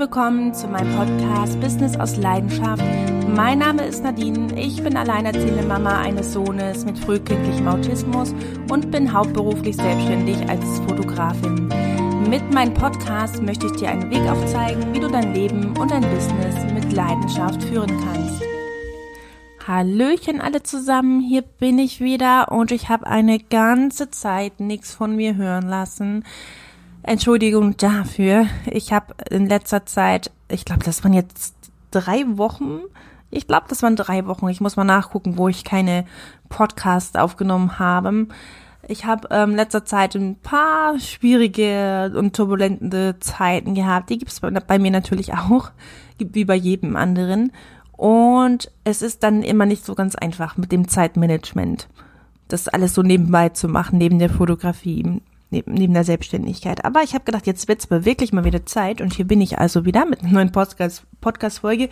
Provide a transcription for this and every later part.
willkommen zu meinem Podcast Business aus Leidenschaft. Mein Name ist Nadine. Ich bin alleinerziehende Mama eines Sohnes mit frühkindlichem Autismus und bin hauptberuflich selbstständig als Fotografin. Mit meinem Podcast möchte ich dir einen Weg aufzeigen, wie du dein Leben und dein Business mit Leidenschaft führen kannst. Hallöchen alle zusammen, hier bin ich wieder und ich habe eine ganze Zeit nichts von mir hören lassen. Entschuldigung dafür. Ich habe in letzter Zeit, ich glaube, das waren jetzt drei Wochen. Ich glaube, das waren drei Wochen. Ich muss mal nachgucken, wo ich keine Podcasts aufgenommen habe. Ich habe ähm, letzter Zeit ein paar schwierige und turbulente Zeiten gehabt. Die gibt es bei mir natürlich auch, wie bei jedem anderen. Und es ist dann immer nicht so ganz einfach mit dem Zeitmanagement, das alles so nebenbei zu machen, neben der Fotografie neben, neben der Selbstständigkeit. Aber ich habe gedacht, jetzt wird's mir wirklich mal wieder Zeit und hier bin ich also wieder mit einer neuen Podcast-Folge.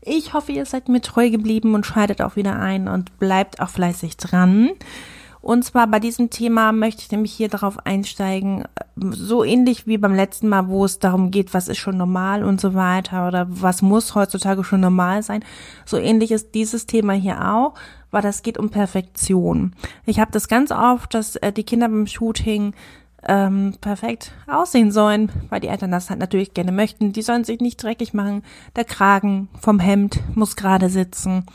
Ich hoffe, ihr seid mir treu geblieben und schaltet auch wieder ein und bleibt auch fleißig dran. Und zwar bei diesem Thema möchte ich nämlich hier darauf einsteigen, so ähnlich wie beim letzten Mal, wo es darum geht, was ist schon normal und so weiter oder was muss heutzutage schon normal sein. So ähnlich ist dieses Thema hier auch, weil das geht um Perfektion. Ich habe das ganz oft, dass äh, die Kinder beim Shooting ähm, perfekt aussehen sollen, weil die Eltern das halt natürlich gerne möchten. Die sollen sich nicht dreckig machen. Der Kragen vom Hemd muss gerade sitzen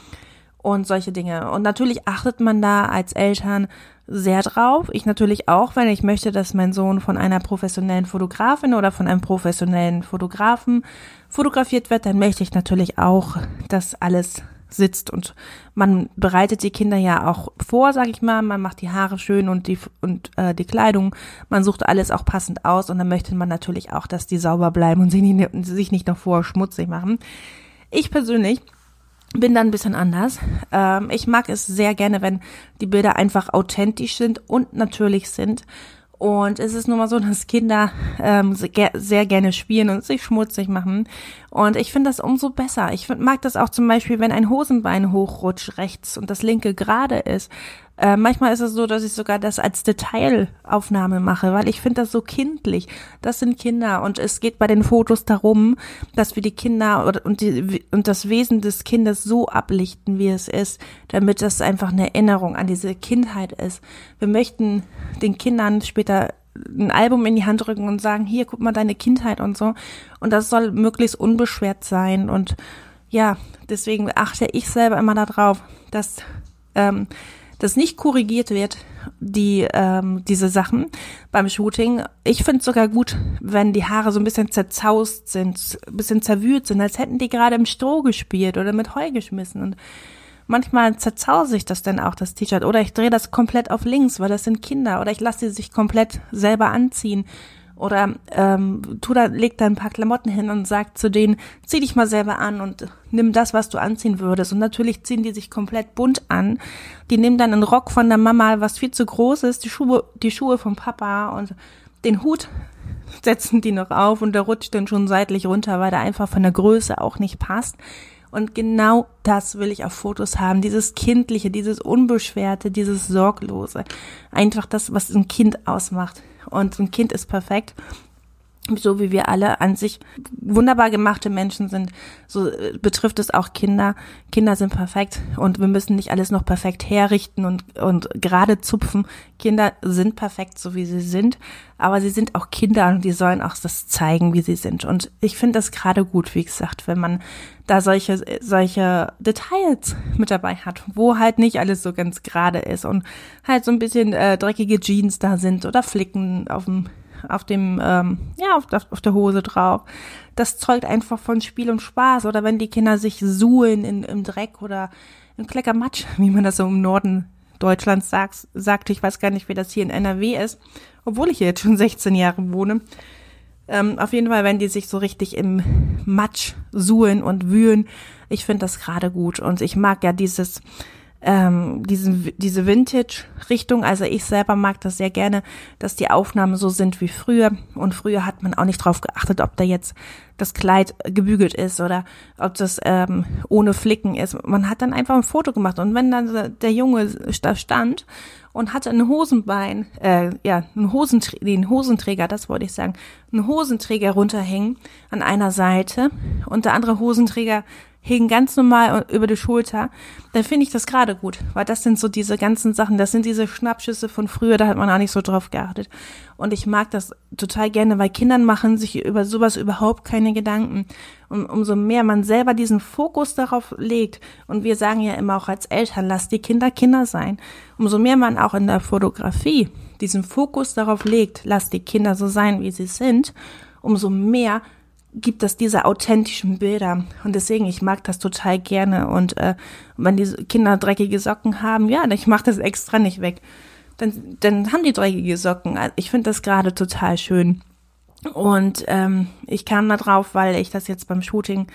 und solche Dinge. Und natürlich achtet man da als Eltern sehr drauf. Ich natürlich auch, wenn ich möchte, dass mein Sohn von einer professionellen Fotografin oder von einem professionellen Fotografen fotografiert wird, dann möchte ich natürlich auch, dass alles sitzt. Und man bereitet die Kinder ja auch vor, sag ich mal, man macht die Haare schön und die und äh, die Kleidung, man sucht alles auch passend aus. Und dann möchte man natürlich auch, dass die sauber bleiben und sie nicht, sich nicht noch vorher schmutzig machen. Ich persönlich bin dann ein bisschen anders. Ähm, ich mag es sehr gerne, wenn die Bilder einfach authentisch sind und natürlich sind und es ist nun mal so, dass Kinder ähm, sehr gerne spielen und sich schmutzig machen. Und ich finde das umso besser. Ich mag das auch zum Beispiel, wenn ein Hosenbein hochrutscht rechts und das linke gerade ist. Äh, manchmal ist es so, dass ich sogar das als Detailaufnahme mache, weil ich finde das so kindlich. Das sind Kinder und es geht bei den Fotos darum, dass wir die Kinder und, die, und das Wesen des Kindes so ablichten, wie es ist, damit das einfach eine Erinnerung an diese Kindheit ist. Wir möchten den Kindern später ein Album in die Hand drücken und sagen, hier, guck mal deine Kindheit und so. Und das soll möglichst unbeschwert sein. Und ja, deswegen achte ich selber immer darauf, dass ähm, das nicht korrigiert wird, die ähm, diese Sachen beim Shooting. Ich finde es sogar gut, wenn die Haare so ein bisschen zerzaust sind, ein bisschen zerwühlt sind, als hätten die gerade im Stroh gespielt oder mit Heu geschmissen. Und manchmal zerzause ich das dann auch, das T-Shirt. Oder ich drehe das komplett auf links, weil das sind Kinder. Oder ich lasse sie sich komplett selber anziehen. Oder ähm, tu da, leg da ein paar Klamotten hin und sag zu denen, zieh dich mal selber an und nimm das, was du anziehen würdest. Und natürlich ziehen die sich komplett bunt an. Die nehmen dann einen Rock von der Mama, was viel zu groß ist, die Schuhe, die Schuhe vom Papa und den Hut setzen die noch auf und der rutscht dann schon seitlich runter, weil der einfach von der Größe auch nicht passt. Und genau das will ich auf Fotos haben. Dieses Kindliche, dieses Unbeschwerte, dieses Sorglose. Einfach das, was ein Kind ausmacht und ein Kind ist perfekt so wie wir alle an sich wunderbar gemachte Menschen sind, so äh, betrifft es auch Kinder. Kinder sind perfekt und wir müssen nicht alles noch perfekt herrichten und, und gerade zupfen. Kinder sind perfekt, so wie sie sind, aber sie sind auch Kinder und die sollen auch das zeigen, wie sie sind. Und ich finde das gerade gut, wie gesagt, wenn man da solche, solche Details mit dabei hat, wo halt nicht alles so ganz gerade ist und halt so ein bisschen äh, dreckige Jeans da sind oder Flicken auf dem auf dem, ähm, ja, auf, auf der Hose drauf. Das zeugt einfach von Spiel und Spaß. Oder wenn die Kinder sich suhlen in, im Dreck oder im Kleckermatsch, wie man das so im Norden Deutschlands sagt, sagt. Ich weiß gar nicht, wie das hier in NRW ist, obwohl ich hier jetzt schon 16 Jahre wohne. Ähm, auf jeden Fall, wenn die sich so richtig im Matsch suhlen und wühlen, ich finde das gerade gut. Und ich mag ja dieses, ähm, diesen, diese Vintage-Richtung. Also ich selber mag das sehr gerne, dass die Aufnahmen so sind wie früher. Und früher hat man auch nicht drauf geachtet, ob da jetzt das Kleid gebügelt ist oder ob das ähm, ohne Flicken ist. Man hat dann einfach ein Foto gemacht. Und wenn dann der Junge da stand und hatte ein Hosenbein, äh, ja, einen, Hosenträ den Hosenträger, das wollte ich sagen, einen Hosenträger runterhängen an einer Seite und der andere Hosenträger hing ganz normal über die Schulter, dann finde ich das gerade gut, weil das sind so diese ganzen Sachen, das sind diese Schnappschüsse von früher, da hat man auch nicht so drauf geachtet. Und ich mag das total gerne, weil Kindern machen sich über sowas überhaupt keine Gedanken. Und umso mehr man selber diesen Fokus darauf legt, und wir sagen ja immer auch als Eltern, lasst die Kinder Kinder sein, umso mehr man auch in der Fotografie diesen Fokus darauf legt, lasst die Kinder so sein, wie sie sind, umso mehr gibt es diese authentischen Bilder. Und deswegen, ich mag das total gerne. Und äh, wenn die Kinder dreckige Socken haben, ja, ich mache das extra nicht weg. Dann, dann haben die dreckige Socken. Also ich finde das gerade total schön. Und ähm, ich kam da drauf, weil ich das jetzt beim Shooting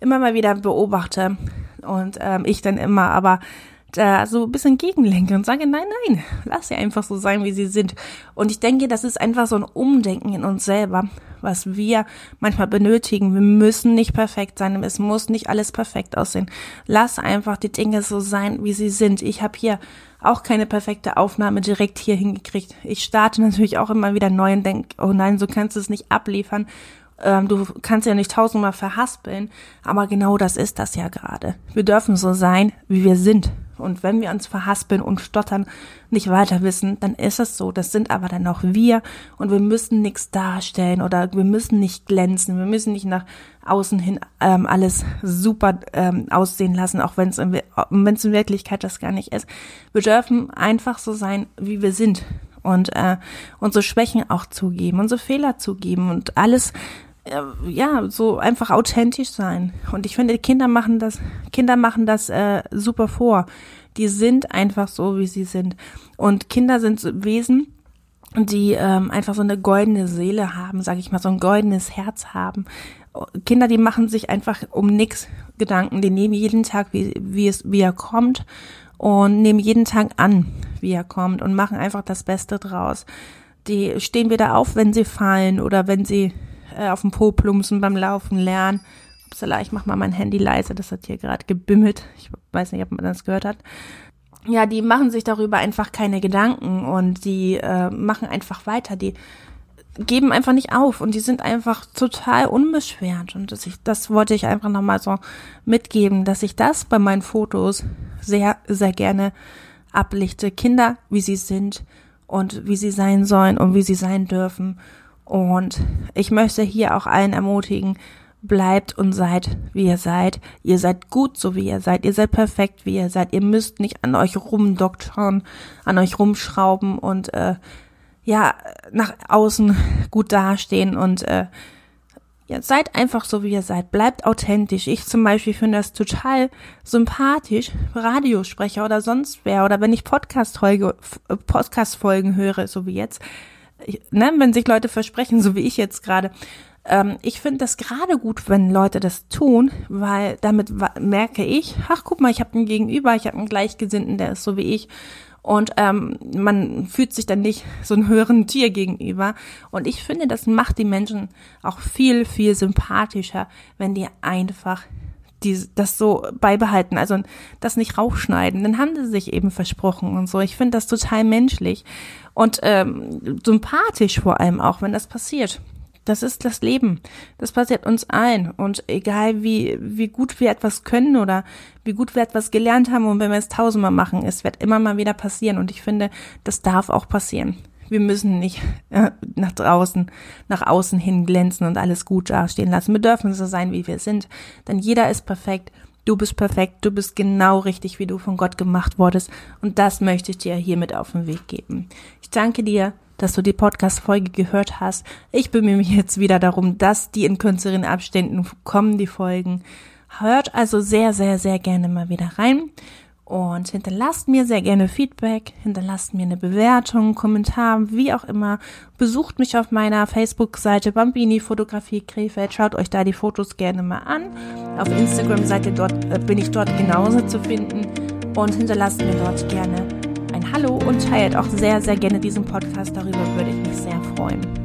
immer mal wieder beobachte. Und ähm, ich dann immer aber da so ein bisschen gegenlenke und sage, nein, nein, lass sie einfach so sein, wie sie sind. Und ich denke, das ist einfach so ein Umdenken in uns selber, was wir manchmal benötigen. Wir müssen nicht perfekt sein, es muss nicht alles perfekt aussehen. Lass einfach die Dinge so sein, wie sie sind. Ich habe hier auch keine perfekte Aufnahme direkt hier hingekriegt. Ich starte natürlich auch immer wieder neu und denke, oh nein, so kannst du es nicht abliefern. Ähm, du kannst ja nicht tausendmal verhaspeln, aber genau das ist das ja gerade. Wir dürfen so sein, wie wir sind. Und wenn wir uns verhaspeln und stottern, nicht weiter wissen, dann ist es so. Das sind aber dann auch wir und wir müssen nichts darstellen oder wir müssen nicht glänzen. Wir müssen nicht nach außen hin ähm, alles super ähm, aussehen lassen, auch wenn es in, in Wirklichkeit das gar nicht ist. Wir dürfen einfach so sein, wie wir sind und äh, unsere Schwächen auch zugeben, unsere Fehler zugeben und alles ja, so einfach authentisch sein. Und ich finde, Kinder machen das, Kinder machen das äh, super vor. Die sind einfach so, wie sie sind. Und Kinder sind Wesen, die ähm, einfach so eine goldene Seele haben, sage ich mal, so ein goldenes Herz haben. Kinder, die machen sich einfach um nix Gedanken. Die nehmen jeden Tag, wie, wie es, wie er kommt und nehmen jeden Tag an, wie er kommt und machen einfach das Beste draus. Die stehen wieder auf, wenn sie fallen oder wenn sie äh, auf dem Po plumpsen beim Laufen lernen. Upsala, ich mach mal mein Handy leise, das hat hier gerade gebimmelt. Ich weiß nicht, ob man das gehört hat. Ja, die machen sich darüber einfach keine Gedanken und die äh, machen einfach weiter. Die geben einfach nicht auf und die sind einfach total unbeschwert. Und das, ich, das wollte ich einfach nochmal so mitgeben, dass ich das bei meinen Fotos sehr, sehr gerne ablichte. Kinder, wie sie sind und wie sie sein sollen und wie sie sein dürfen. Und ich möchte hier auch allen ermutigen, bleibt und seid, wie ihr seid. Ihr seid gut, so wie ihr seid. Ihr seid perfekt, wie ihr seid. Ihr müsst nicht an euch rumdoktern, an euch rumschrauben und äh, ja, nach außen gut dastehen und äh, ja, seid einfach so, wie ihr seid. Bleibt authentisch. Ich zum Beispiel finde das total sympathisch, Radiosprecher oder sonst wer, oder wenn ich Podcast-Folgen Podcast höre, so wie jetzt, ne, wenn sich Leute versprechen, so wie ich jetzt gerade. Ähm, ich finde das gerade gut, wenn Leute das tun, weil damit merke ich, ach guck mal, ich habe einen Gegenüber, ich habe einen Gleichgesinnten, der ist so wie ich. Und ähm, man fühlt sich dann nicht so einem höheren Tier gegenüber. Und ich finde, das macht die Menschen auch viel, viel sympathischer, wenn die einfach die das so beibehalten, also das nicht rausschneiden, dann haben sie sich eben versprochen und so. Ich finde das total menschlich und ähm, sympathisch vor allem auch, wenn das passiert. Das ist das Leben. Das passiert uns allen. Und egal wie, wie gut wir etwas können oder wie gut wir etwas gelernt haben und wenn wir es tausendmal machen, es wird immer mal wieder passieren. Und ich finde, das darf auch passieren. Wir müssen nicht äh, nach draußen, nach außen hin glänzen und alles gut dastehen lassen. Wir dürfen so sein, wie wir sind. Denn jeder ist perfekt. Du bist perfekt. Du bist genau richtig, wie du von Gott gemacht wurdest. Und das möchte ich dir hiermit auf den Weg geben. Ich danke dir, dass du die Podcast-Folge gehört hast. Ich bemühe mich jetzt wieder darum, dass die in kürzeren Abständen kommen, die Folgen. Hört also sehr, sehr, sehr gerne mal wieder rein. Und hinterlasst mir sehr gerne Feedback, hinterlasst mir eine Bewertung, Kommentar, wie auch immer. Besucht mich auf meiner Facebook-Seite Bambini Fotografie Krefeld. Schaut euch da die Fotos gerne mal an. Auf Instagram seid ihr dort, äh, bin ich dort genauso zu finden. und hinterlasst mir dort gerne ein Hallo und teilt auch sehr, sehr gerne diesen Podcast. Darüber würde ich mich sehr freuen.